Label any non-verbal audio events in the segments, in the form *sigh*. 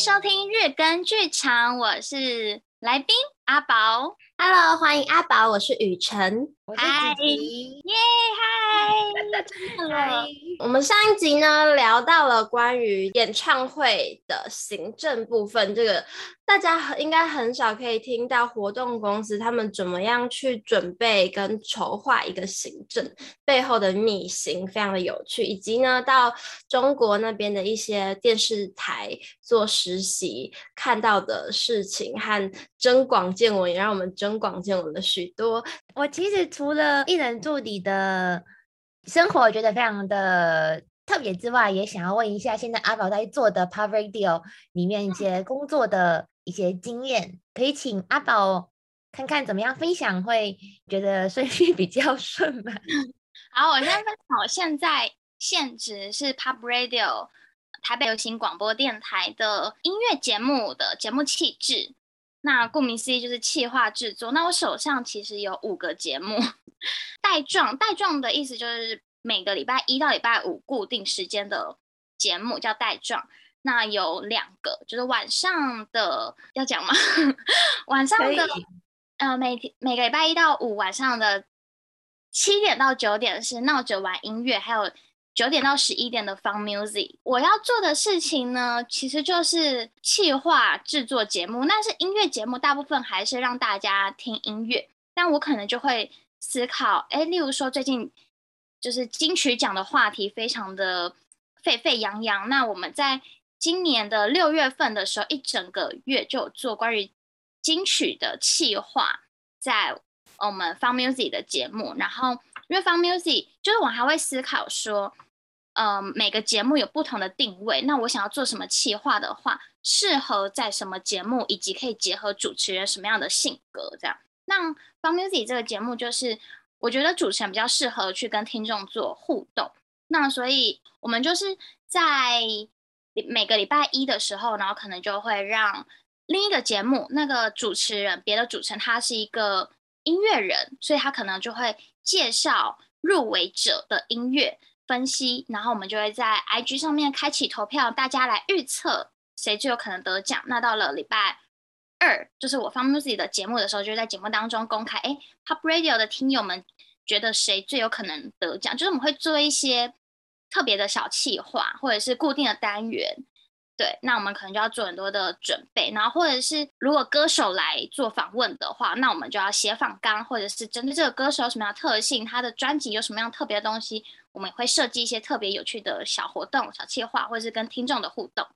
收听日更剧场，我是来宾阿宝。Hello，欢迎阿宝，我是雨辰。嗨，耶，嗨，我们上一集呢聊到了关于演唱会的行政部分，这个大家应该很少可以听到活动公司他们怎么样去准备跟筹划一个行政背后的秘辛，非常的有趣，以及呢到中国那边的一些电视台做实习看到的事情和增广见闻，也让我们增广见闻了许多。我其实。除了艺人助理的生活，我觉得非常的特别之外，也想要问一下，现在阿宝在做的 Pop Radio 里面一些工作的一些经验，可以请阿宝看看怎么样分享，会觉得顺序比较顺吗？*laughs* 好，我先分享，我现在现职是 Pub Radio 台北流行广播电台的音乐节目的节目企制。那顾名思义就是企划制作。那我手上其实有五个节目，带状带状的意思就是每个礼拜一到礼拜五固定时间的节目叫带状。那有两个就是晚上的要讲吗？*laughs* 晚上的呃每天每个礼拜一到五晚上的七点到九点是闹着玩音乐，还有。九点到十一点的 Fun Music，我要做的事情呢，其实就是企划制作节目。但是音乐节目大部分还是让大家听音乐，但我可能就会思考，哎，例如说最近就是金曲奖的话题非常的沸沸扬扬。那我们在今年的六月份的时候，一整个月就有做关于金曲的企划，在我们 Fun Music 的节目，然后。因为 Fun Music 就是我还会思考说，呃，每个节目有不同的定位，那我想要做什么企划的话，适合在什么节目，以及可以结合主持人什么样的性格这样。那 Fun Music 这个节目就是我觉得主持人比较适合去跟听众做互动，那所以我们就是在每个礼拜一的时候，然后可能就会让另一个节目那个主持人，别的主持人他是一个音乐人，所以他可能就会。介绍入围者的音乐分析，然后我们就会在 IG 上面开启投票，大家来预测谁最有可能得奖。那到了礼拜二，就是我放 music 的节目的时候，就在节目当中公开，哎，Pop Radio 的听友们觉得谁最有可能得奖？就是我们会做一些特别的小企划，或者是固定的单元。对，那我们可能就要做很多的准备，然后或者是如果歌手来做访问的话，那我们就要写访纲，或者是针对这个歌手有什么样的特性，他的专辑有什么样特别的东西，我们也会设计一些特别有趣的小活动、小计划，或者是跟听众的互动。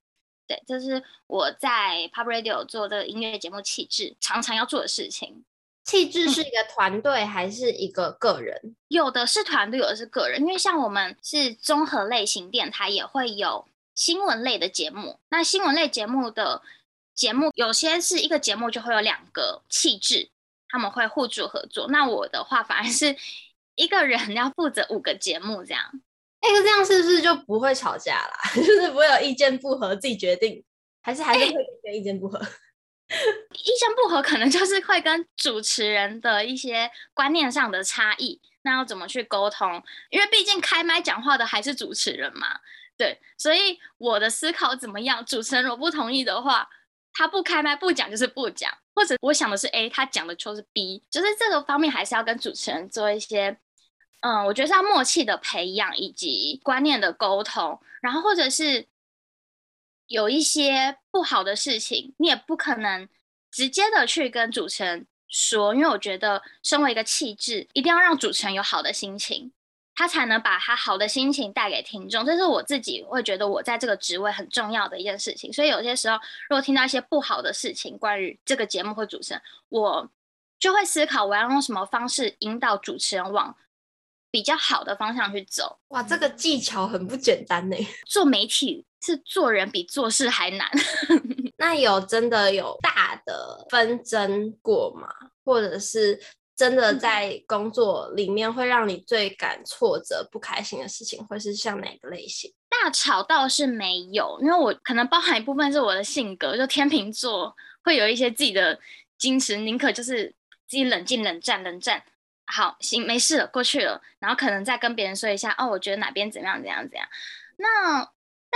对，这是我在 Pop Radio 做的音乐节目气质常常要做的事情。气质是一个团队还是一个个人？嗯，有的是团队，有的是个人，因为像我们是综合类型电台，也会有。新闻类的节目，那新闻类节目的节目，有些是一个节目就会有两个气质，他们会互助合作。那我的话，反而是 *laughs* 一个人要负责五个节目这样。哎，这样是不是就不会吵架啦？*laughs* 就是不会有意见不合自己决定，还是还是会跟意见不合？意见不合可能就是会跟主持人的一些观念上的差异，那要怎么去沟通？因为毕竟开麦讲话的还是主持人嘛。对，所以我的思考怎么样？主持人如果不同意的话，他不开麦不讲就是不讲，或者我想的是 A，他讲的就是 B，就是这个方面还是要跟主持人做一些，嗯，我觉得是要默契的培养以及观念的沟通，然后或者是有一些不好的事情，你也不可能直接的去跟主持人说，因为我觉得身为一个气质，一定要让主持人有好的心情。他才能把他好的心情带给听众，这是我自己会觉得我在这个职位很重要的一件事情。所以有些时候，如果听到一些不好的事情，关于这个节目或主持人，我就会思考我要用什么方式引导主持人往比较好的方向去走。哇，这个技巧很不简单呢。做媒体是做人比做事还难。*laughs* 那有真的有大的纷争过吗？或者是？真的在工作里面会让你最感挫折、不开心的事情，会是像哪个类型？大吵倒是没有，因为我可能包含一部分是我的性格，就天秤座会有一些自己的矜持，宁可就是自己冷静、冷战、冷战。好，行，没事了，过去了。然后可能再跟别人说一下，哦，我觉得哪边怎样、怎样、怎样。那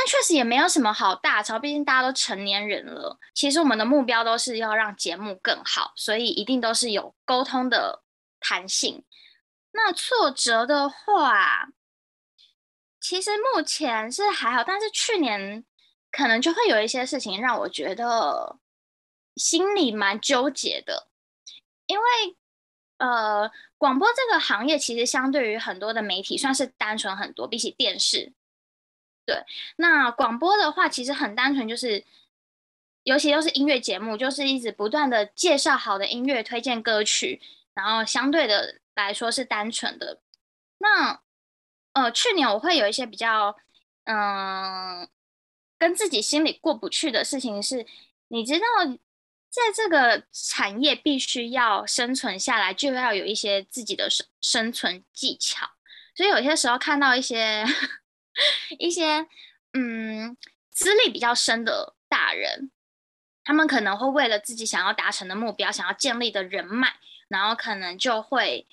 但确实也没有什么好大吵，毕竟大家都成年人了。其实我们的目标都是要让节目更好，所以一定都是有沟通的弹性。那挫折的话，其实目前是还好，但是去年可能就会有一些事情让我觉得心里蛮纠结的，因为呃，广播这个行业其实相对于很多的媒体算是单纯很多，比起电视。对，那广播的话其实很单纯，就是尤其都是音乐节目，就是一直不断的介绍好的音乐，推荐歌曲，然后相对的来说是单纯的。那呃，去年我会有一些比较嗯、跟自己心里过不去的事情是，你知道，在这个产业必须要生存下来，就要有一些自己的生生存技巧。所以有些时候看到一些一些嗯资历比较深的大人，他们可能会为了自己想要达成的目标，想要建立的人脉，然后可能就会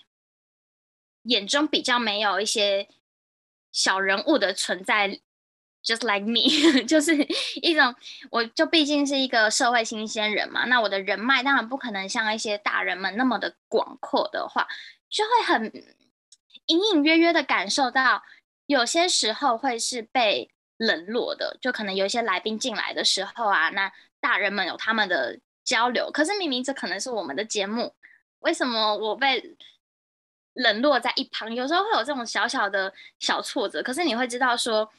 眼中比较没有一些小人物的存在。Just like me，*laughs* 就是一种，我就毕竟是一个社会新鲜人嘛，那我的人脉当然不可能像一些大人们那么的广阔的话，就会很隐隐约约的感受到，有些时候会是被冷落的，就可能有一些来宾进来的时候啊，那大人们有他们的交流，可是明明这可能是我们的节目，为什么我被冷落在一旁？有时候会有这种小小的小挫折，可是你会知道说。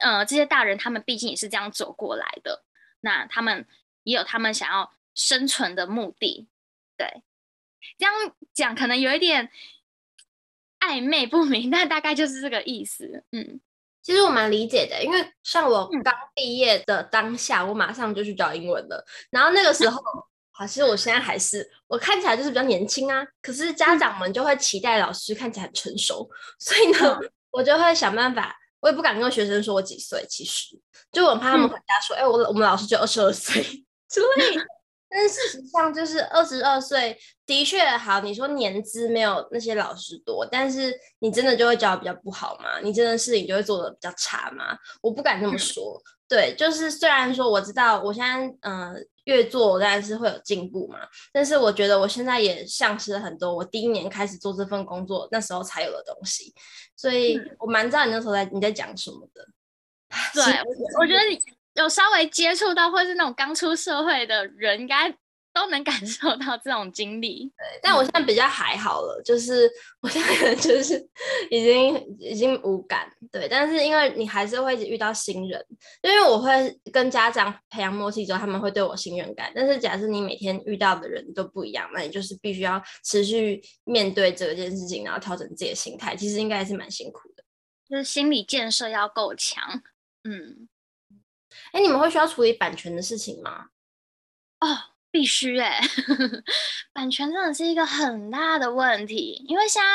呃，这些大人他们毕竟也是这样走过来的，那他们也有他们想要生存的目的，对，这样讲可能有一点暧昧不明，*laughs* 但大概就是这个意思。嗯，其实我蛮理解的，因为像我刚毕业的当下，我马上就去找英文了，然后那个时候，*laughs* 好，其实我现在还是，我看起来就是比较年轻啊，可是家长们就会期待老师看起来很成熟，所以呢，我就会想办法。我也不敢跟学生说我几岁，其实就我怕他们回家说，哎、嗯欸，我我们老师就二十二岁 *laughs* 之类的。但是事实上，就是二十二岁的确好。你说年资没有那些老师多，但是你真的就会教的比较不好吗？你真的事情就会做的比较差吗？我不敢这么说。嗯、对，就是虽然说我知道我现在嗯。呃越做当然是会有进步嘛，但是我觉得我现在也丧失了很多我第一年开始做这份工作那时候才有的东西，所以我蛮知道你那时候在你在讲什么的。*laughs* 对，我觉得你有稍微接触到或是那种刚出社会的人，应该。都能感受到这种经历，对，但我现在比较还好了，就是我现在就是已经已经无感，对，但是因为你还是会遇到新人，因为我会跟家长培养默契之后，他们会对我信任感。但是假设你每天遇到的人都不一样，那你就是必须要持续面对这件事情，然后调整自己的心态，其实应该还是蛮辛苦的，就是心理建设要够强。嗯，哎，你们会需要处理版权的事情吗？哦。必须哎、*laughs* 版权真的是一个很大的问题，因为现在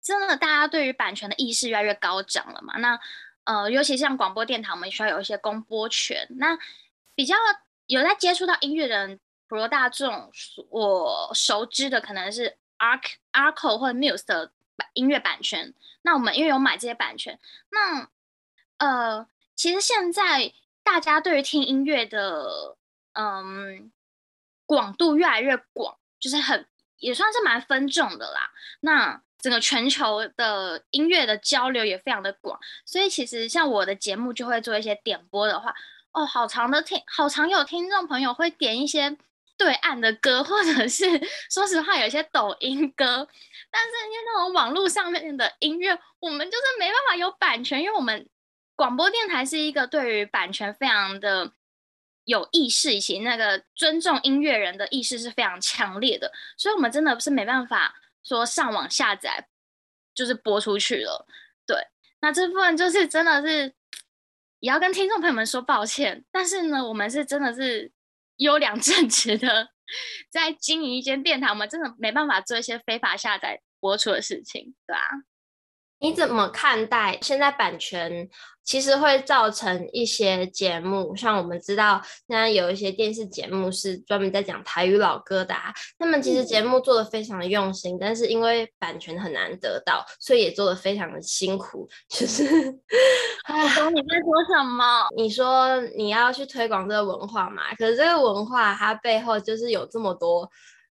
真的大家对于版权的意识越来越高涨了嘛。那呃，尤其像广播电台，我们需要有一些公播权。那比较有在接触到音乐的人，普罗大众，我熟知的可能是 Arc、Arco 或 Muse 的音乐版权。那我们因为有买这些版权，那呃，其实现在大家对于听音乐的嗯。广度越来越广，就是很也算是蛮分众的啦。那整个全球的音乐的交流也非常的广，所以其实像我的节目就会做一些点播的话，哦，好长的听，好常有听众朋友会点一些对岸的歌，或者是说实话有一些抖音歌，但是因为那种网络上面的音乐，我们就是没办法有版权，因为我们广播电台是一个对于版权非常的。有意识以及那个尊重音乐人的意识是非常强烈的，所以我们真的是没办法说上网下载就是播出去了。对，那这部分就是真的是也要跟听众朋友们说抱歉，但是呢，我们是真的是优良正直的在经营一间电台，我们真的没办法做一些非法下载播出的事情，对吧？你怎么看待现在版权其实会造成一些节目，像我们知道现在有一些电视节目是专门在讲台语老歌的，啊，他们其实节目做的非常的用心，嗯、但是因为版权很难得到，所以也做得非常的辛苦。就是，*laughs* 我懂你在说什么？你说你要去推广这个文化嘛？可是这个文化它背后就是有这么多。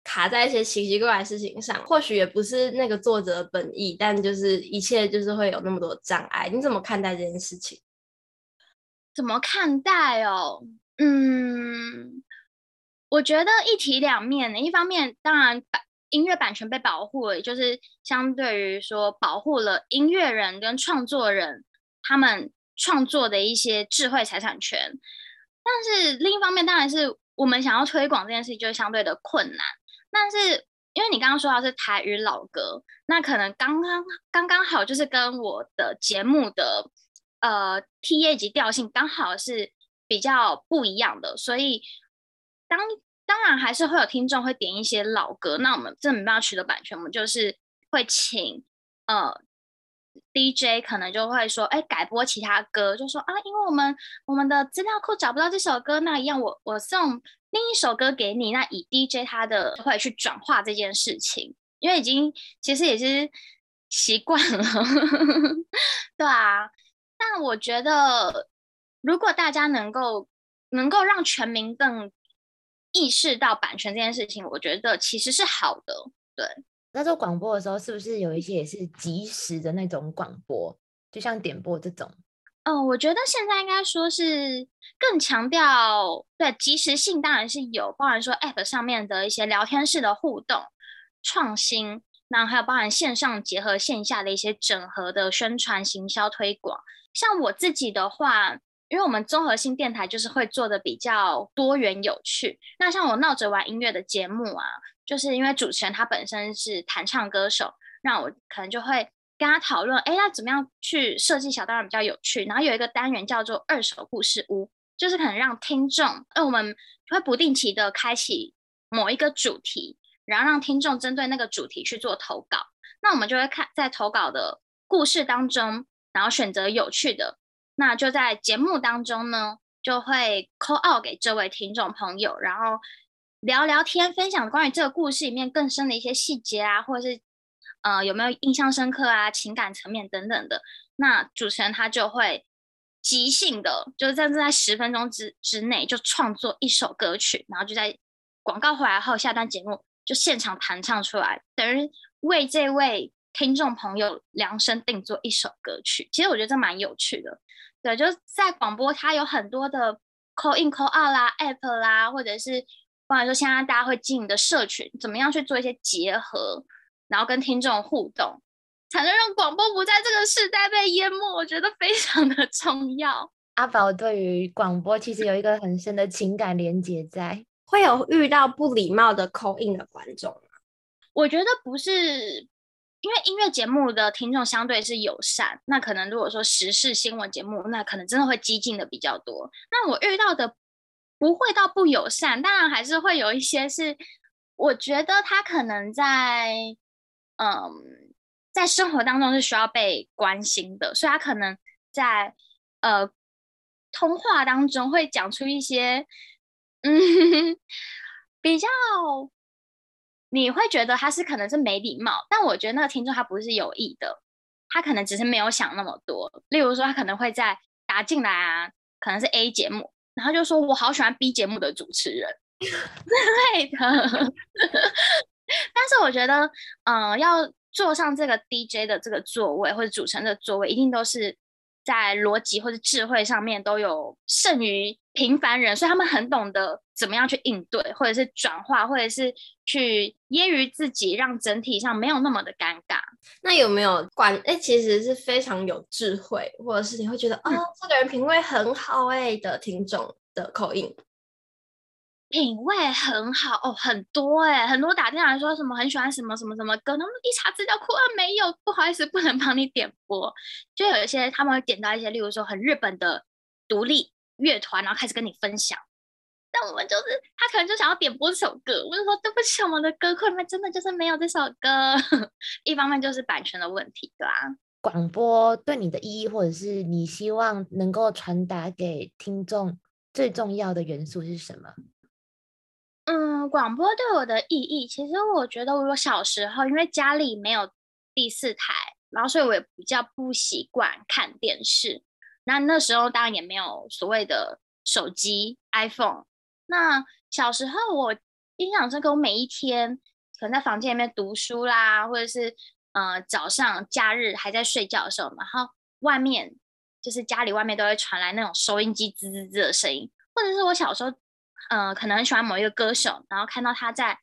卡在一些奇奇怪怪的事情上，或许也不是那个作者本意，但就是一切就是会有那么多障碍。你怎么看待这件事情？怎么看待哦？嗯，我觉得一体两面的。一方面，当然版音乐版权被保护了，就是相对于说保护了音乐人跟创作人他们创作的一些智慧财产权。但是另一方面，当然是我们想要推广这件事情，就相对的困难。但是，因为你刚刚说到是台语老歌，那可能刚刚刚刚好就是跟我的节目的呃 TA 级调性刚好是比较不一样的，所以当当然还是会有听众会点一些老歌，那我们这没办法取得版权，我们就是会请呃 DJ 可能就会说，哎，改播其他歌，就说啊，因为我们我们的资料库找不到这首歌，那一样我我送。另一首歌给你，那以 DJ 他的会去转化这件事情，因为已经其实也是习惯了，*laughs* 对啊。但我觉得，如果大家能够能够让全民更意识到版权这件事情，我觉得其实是好的。对，那做广播的时候，是不是有一些也是即时的那种广播，就像点播这种？嗯、我觉得现在应该说是更强调对即时性，当然是有，包含说 App 上面的一些聊天室的互动创新，那还有包含线上结合线下的一些整合的宣传行销推广。像我自己的话，因为我们综合性电台就是会做的比较多元有趣。那像我闹着玩音乐的节目啊，就是因为主持人他本身是弹唱歌手，那我可能就会。跟他讨论，哎，那怎么样去设计小单元比较有趣？然后有一个单元叫做“二手故事屋”，就是可能让听众，那，我们会不定期的开启某一个主题，然后让听众针对那个主题去做投稿。那我们就会看在投稿的故事当中，然后选择有趣的。那就在节目当中呢，就会 call out 给这位听众朋友，然后聊聊天，分享关于这个故事里面更深的一些细节啊，或者是。呃，有没有印象深刻啊？情感层面等等的，那主持人他就会即兴的，就是在在十分钟之之内就创作一首歌曲，然后就在广告回来后，下段节目就现场弹唱出来，等于为这位听众朋友量身定做一首歌曲。其实我觉得这蛮有趣的，对，就在广播，它有很多的 call in call out 啦，app 啦，或者是或者说现在大家会经营的社群，怎么样去做一些结合。然后跟听众互动，才能让广播不在这个时代被淹没，我觉得非常的 *laughs* 重要。阿宝对于广播其实有一个很深的情感连接在，会有遇到不礼貌的 call in 的观众吗？我觉得不是，因为音乐节目的听众相对是友善，那可能如果说时事新闻节目，那可能真的会激进的比较多。那我遇到的不会到不友善，当然还是会有一些是，我觉得他可能在。嗯，在生活当中是需要被关心的，所以他可能在呃通话当中会讲出一些嗯 *laughs* 比较，你会觉得他是可能是没礼貌，但我觉得那个听众他不是有意的，他可能只是没有想那么多。例如说，他可能会在打进来啊，可能是 A 节目，然后就说我好喜欢 B 节目的主持人 *laughs* 之类的。*laughs* 但是我觉得，嗯、呃，要坐上这个 DJ 的这个座位或者主持人的座位，一定都是在逻辑或者智慧上面都有胜于平凡人，所以他们很懂得怎么样去应对，或者是转化，或者是去揶揄自己，让整体上没有那么的尴尬。那有没有管？哎，其实是非常有智慧，或者是你会觉得，哦，这个人品味很好哎的听众的口音。品味很好哦，很多哎，很多打电话来说什么很喜欢什么什么什么歌，他们一查资料库啊没有，不好意思，不能帮你点播。就有一些他们会点到一些，例如说很日本的独立乐团，然后开始跟你分享。但我们就是他可能就想要点播这首歌，我就说对不起，我们的歌库里面真的就是没有这首歌。*laughs* 一方面就是版权的问题，对吧？广播对你的意义，或者是你希望能够传达给听众最重要的元素是什么？嗯，广播对我的意义，其实我觉得我小时候因为家里没有第四台，然后所以我也比较不习惯看电视。那那时候当然也没有所谓的手机 iPhone。那小时候我印象深刻，我每一天可能在房间里面读书啦，或者是。呃，早上假日还在睡觉的时候，然后外面就是家里外面都会传来那种收音机滋滋滋的声音，或者是我小时候，呃，可能很喜欢某一个歌手，然后看到他在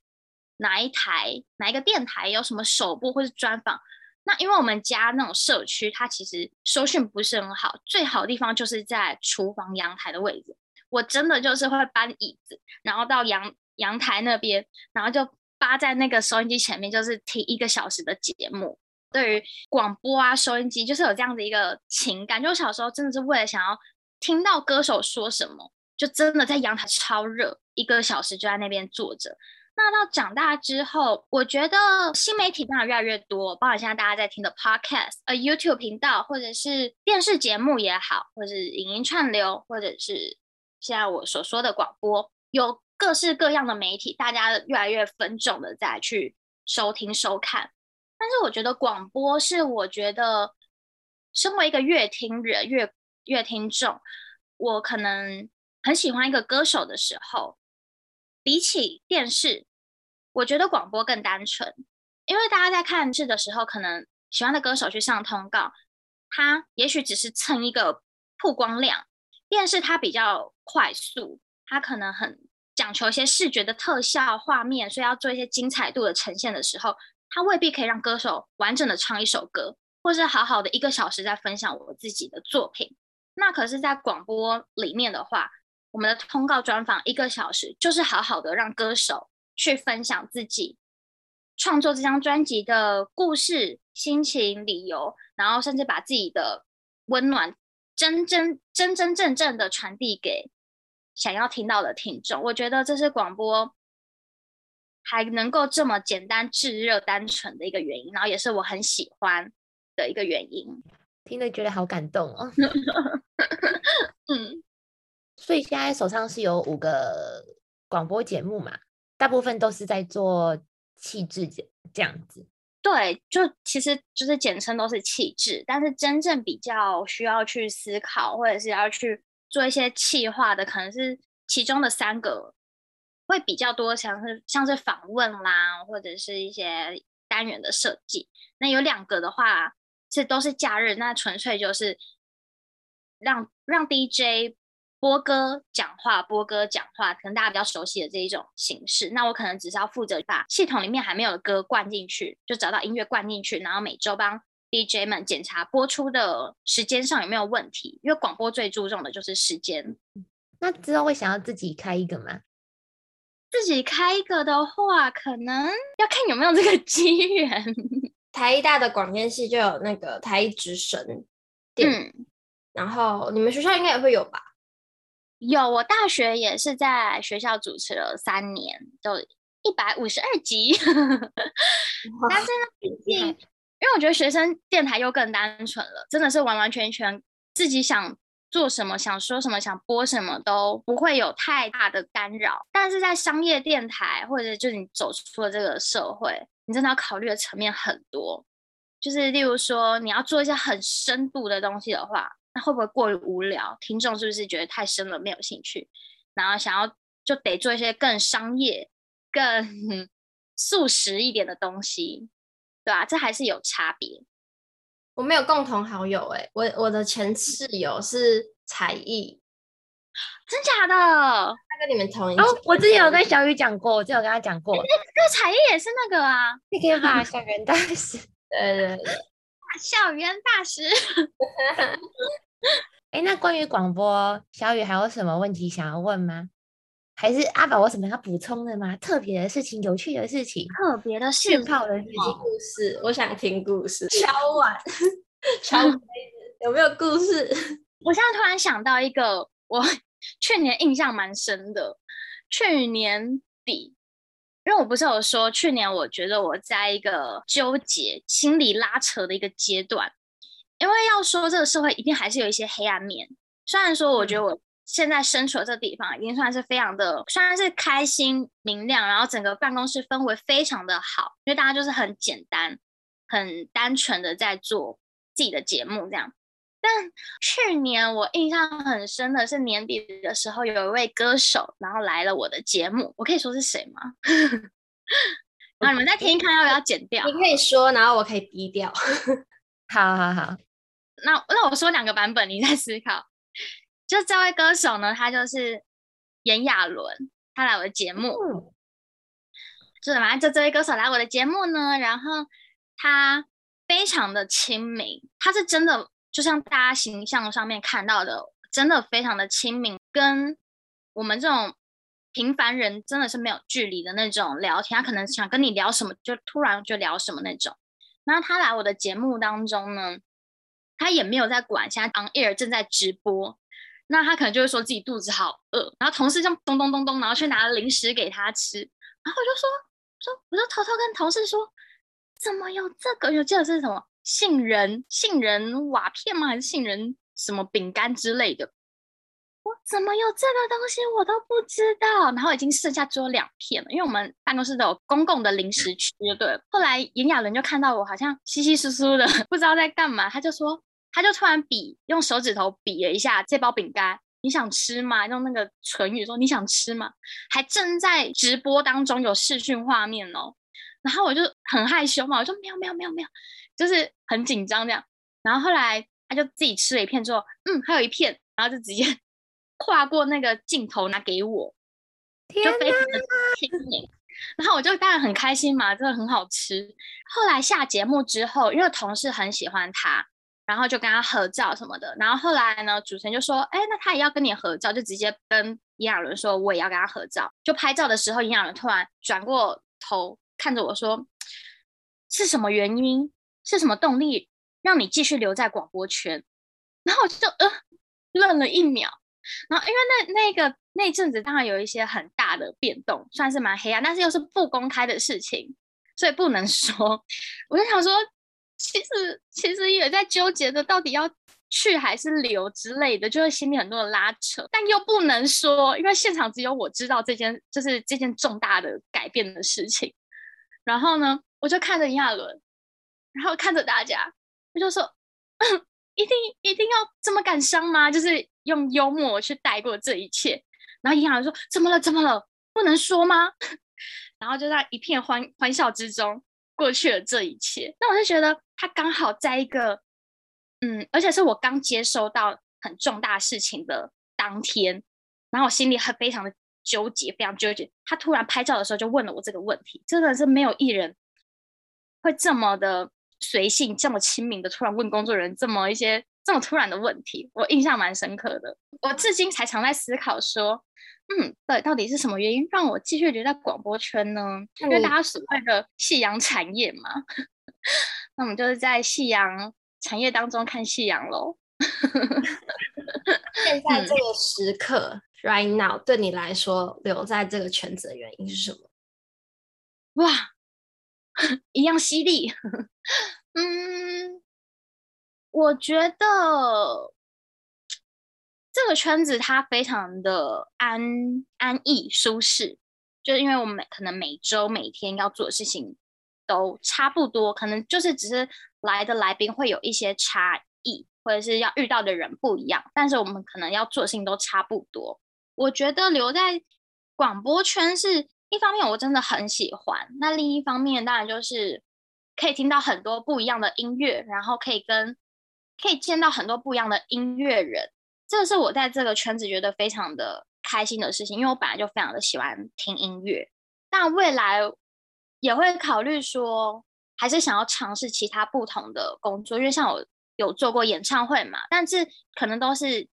哪一台哪一个电台有什么首播或是专访，那因为我们家那种社区，它其实收讯不是很好，最好的地方就是在厨房阳台的位置，我真的就是会搬椅子，然后到阳阳台那边，然后就。扒在那个收音机前面，就是听一个小时的节目。对于广播啊，收音机就是有这样的一个情感。就我小时候真的是为了想要听到歌手说什么，就真的在阳台超热，一个小时就在那边坐着。那到长大之后，我觉得新媒体当然越来越多，包括现在大家在听的 Podcast、呃 YouTube 频道，或者是电视节目也好，或者是影音串流，或者是现在我所说的广播，有。各式各样的媒体，大家越来越分众的在去收听收看，但是我觉得广播是我觉得身为一个乐听人、乐乐听众，我可能很喜欢一个歌手的时候，比起电视，我觉得广播更单纯，因为大家在看电视的时候，可能喜欢的歌手去上通告，他也许只是蹭一个曝光量，电视它比较快速，它可能很。讲求一些视觉的特效画面，所以要做一些精彩度的呈现的时候，他未必可以让歌手完整的唱一首歌，或是好好的一个小时在分享我自己的作品。那可是，在广播里面的话，我们的通告专访一个小时，就是好好的让歌手去分享自己创作这张专辑的故事、心情、理由，然后甚至把自己的温暖真真真真正正的传递给。想要听到的听众，我觉得这是广播还能够这么简单、炙热、单纯的一个原因，然后也是我很喜欢的一个原因。听了觉得好感动哦。*laughs* 嗯，*laughs* 所以现在手上是有五个广播节目嘛，大部分都是在做气质这这样子。对，就其实就是简称都是气质，但是真正比较需要去思考，或者是要去。做一些气化的，可能是其中的三个会比较多，像是像是访问啦，或者是一些单元的设计。那有两个的话，这都是假日，那纯粹就是让让 DJ 播歌讲话，播歌讲话，可能大家比较熟悉的这一种形式。那我可能只是要负责把系统里面还没有的歌灌进去，就找到音乐灌进去，然后每周帮。DJ 们检查播出的时间上有没有问题，因为广播最注重的就是时间。那之后会想要自己开一个吗？自己开一个的话，可能要看有没有这个机缘。*laughs* 台艺大的广电系就有那个台艺之声，嗯，然后你们学校应该也会有吧？有，我大学也是在学校主持了三年，就一百五十二集。*laughs* 但是呢，毕竟。因为我觉得学生电台又更单纯了，真的是完完全全自己想做什么、想说什么、想播什么都不会有太大的干扰。但是在商业电台，或者就是你走出了这个社会，你真的要考虑的层面很多。就是例如说，你要做一些很深度的东西的话，那会不会过于无聊？听众是不是觉得太深了没有兴趣？然后想要就得做一些更商业、更素食一点的东西。对啊，这还是有差别。我没有共同好友哎、欸，我我的前室友是才艺，真假的？他跟你们同一哦，我之前有跟小雨讲过，我之前有跟他讲过，那个才艺也是那个啊，你可以把校园大使，*laughs* 对对对，校园大使。*laughs* 哎，那关于广播，小雨还有什么问题想要问吗？还是阿宝，我什么要补充的吗？特别的事情，有趣的事情，特别的事，泡的事情，故事，我想听故事。敲碗，*laughs* 敲杯子，*laughs* 有没有故事？我现在突然想到一个，我去年印象蛮深的。去年底，因为我不是有说，去年我觉得我在一个纠结、心理拉扯的一个阶段，因为要说这个社会一定还是有一些黑暗面。虽然说，我觉得我现在身处的这个地方已经算是非常的，虽然是开心明亮，然后整个办公室氛围非常的好，因为大家就是很简单、很单纯的在做自己的节目这样。但去年我印象很深的是年底的时候，有一位歌手然后来了我的节目，我可以说是谁吗？那 *laughs* 你们再听一看，要不要剪掉？你可以说，然后我可以低调。*laughs* 好好好，那那我说两个版本，你再思考。就这位歌手呢，他就是炎亚纶，他来我的节目。嗯、就是嘛，就这位歌手来我的节目呢，然后他非常的亲民，他是真的就像大家形象上面看到的，真的非常的亲民，跟我们这种平凡人真的是没有距离的那种聊天。他可能想跟你聊什么，就突然就聊什么那种。然后他来我的节目当中呢，他也没有在管现在 on air 正在直播，那他可能就会说自己肚子好饿，然后同事就咚咚咚咚，然后去拿零食给他吃，然后我就说说，我就偷偷跟同事说，怎么有这个？有记得是什么杏仁杏仁瓦片吗？还是杏仁什么饼干之类的？我怎么有这个东西？我都不知道。然后已经剩下只有两片了，因为我们办公室都有公共的零食区，对。后来炎亚纶就看到我好像稀稀疏疏的，*laughs* 不知道在干嘛，他就说，他就突然比用手指头比了一下这包饼干，你想吃吗？用那个唇语说你想吃吗？还正在直播当中有视讯画面哦。然后我就很害羞嘛，我说没有没有没有没有，就是很紧张这样。然后后来他就自己吃了一片之后，嗯，还有一片，然后就直接。*laughs* 跨过那个镜头拿给我，就非常的亲民，然后我就当然很开心嘛，真的很好吃。后来下节目之后，因为同事很喜欢他，然后就跟他合照什么的。然后后来呢，主持人就说：“哎，那他也要跟你合照，就直接跟炎亚纶说我也要跟他合照。”就拍照的时候，炎亚纶突然转过头看着我说：“是什么原因？是什么动力让你继续留在广播圈？”然后我就呃愣了一秒。然后，因为那那个那阵子当然有一些很大的变动，算是蛮黑暗，但是又是不公开的事情，所以不能 *laughs* 说。我就想说，其实其实也在纠结着到底要去还是留之类的，就是心里很多的拉扯，但又不能说，因为现场只有我知道这件就是这件重大的改变的事情。然后呢，我就看着亚伦，然后看着大家，我就说，*clears throat* 一定一定要这么感伤吗？就是。用幽默去带过这一切，然后银行说：“怎么了？怎么了？不能说吗？” *laughs* 然后就在一片欢欢笑之中过去了这一切。那我就觉得他刚好在一个，嗯，而且是我刚接收到很重大事情的当天，然后我心里很非常的纠结，非常纠结。他突然拍照的时候就问了我这个问题，真的是没有艺人会这么的随性、这么亲民的突然问工作人员这么一些。这么突然的问题，我印象蛮深刻的。我至今才常在思考说，嗯，对，到底是什么原因让我继续留在广播圈呢？因为大家所谓的夕阳产业嘛，*laughs* 那我们就是在夕阳产业当中看夕阳喽。*laughs* 现在这个时刻、嗯、，right now，对你来说，留在这个圈子的原因是什么？哇，一样犀利。*laughs* 嗯。我觉得这个圈子它非常的安安逸舒适，就是因为我们可能每周每天要做的事情都差不多，可能就是只是来的来宾会有一些差异，或者是要遇到的人不一样，但是我们可能要做的事情都差不多。我觉得留在广播圈是一方面，我真的很喜欢；那另一方面，当然就是可以听到很多不一样的音乐，然后可以跟。可以见到很多不一样的音乐人，这个是我在这个圈子觉得非常的开心的事情，因为我本来就非常的喜欢听音乐，但未来也会考虑说，还是想要尝试其他不同的工作，因为像我有做过演唱会嘛，但是可能都是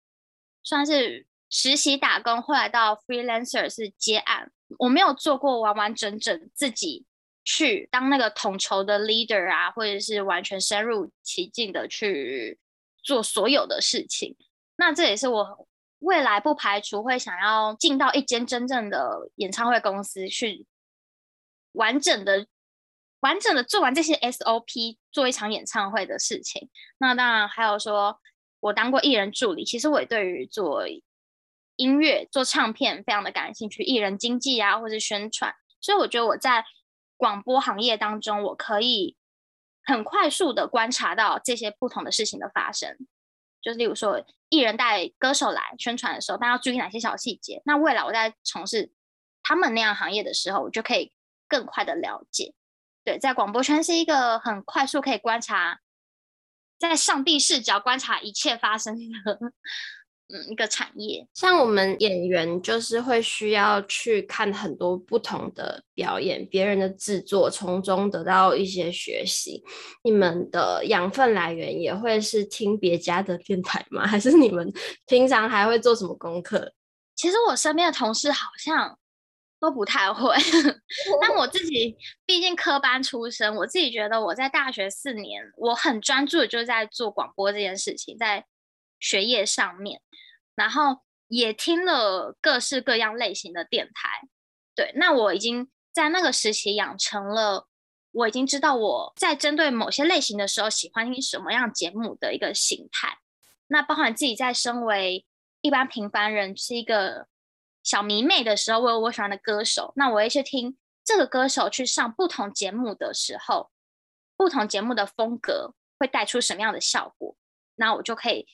算是实习打工，后来到 freelancer 是接案，我没有做过完完整整自己。去当那个统筹的 leader 啊，或者是完全深入其境的去做所有的事情。那这也是我未来不排除会想要进到一间真正的演唱会公司去完整的、完整的做完这些 SOP，做一场演唱会的事情。那当然还有说，我当过艺人助理，其实我也对于做音乐、做唱片非常的感兴趣，艺人经纪啊，或是宣传。所以我觉得我在广播行业当中，我可以很快速的观察到这些不同的事情的发生。就是例如说，艺人带歌手来宣传的时候，大家要注意哪些小细节？那未来我在从事他们那样行业的时候，我就可以更快的了解。对，在广播圈是一个很快速可以观察，在上帝视角观察一切发生的。嗯，一个产业，像我们演员就是会需要去看很多不同的表演，别人的制作，从中得到一些学习。你们的养分来源也会是听别家的电台吗？*laughs* 还是你们平常还会做什么功课？其实我身边的同事好像都不太会，*laughs* 但我自己毕竟科班出身，我自己觉得我在大学四年，我很专注的就在做广播这件事情，在学业上面。然后也听了各式各样类型的电台，对，那我已经在那个时期养成了，我已经知道我在针对某些类型的时候喜欢听什么样节目的一个形态。那包含自己在身为一般平凡人是一个小迷妹的时候，我有我喜欢的歌手，那我也去听这个歌手去上不同节目的时候，不同节目的风格会带出什么样的效果，那我就可以。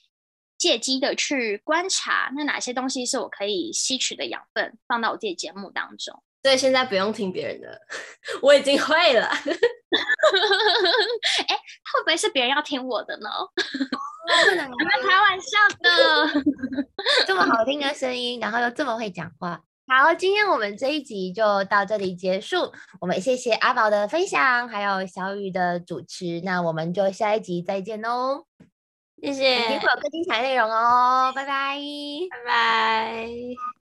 借机的去观察，那哪些东西是我可以吸取的养分，放到我自己节目当中。所以现在不用听别人的，*laughs* 我已经会了。哎、欸，会不会是别人要听我的呢？不能 *laughs* 开玩笑的。*laughs* 这么好听的声音，然后又这么会讲话。好，今天我们这一集就到这里结束。我们谢谢阿宝的分享，还有小雨的主持。那我们就下一集再见喽。谢谢，会有更精彩内容哦，拜拜，拜拜。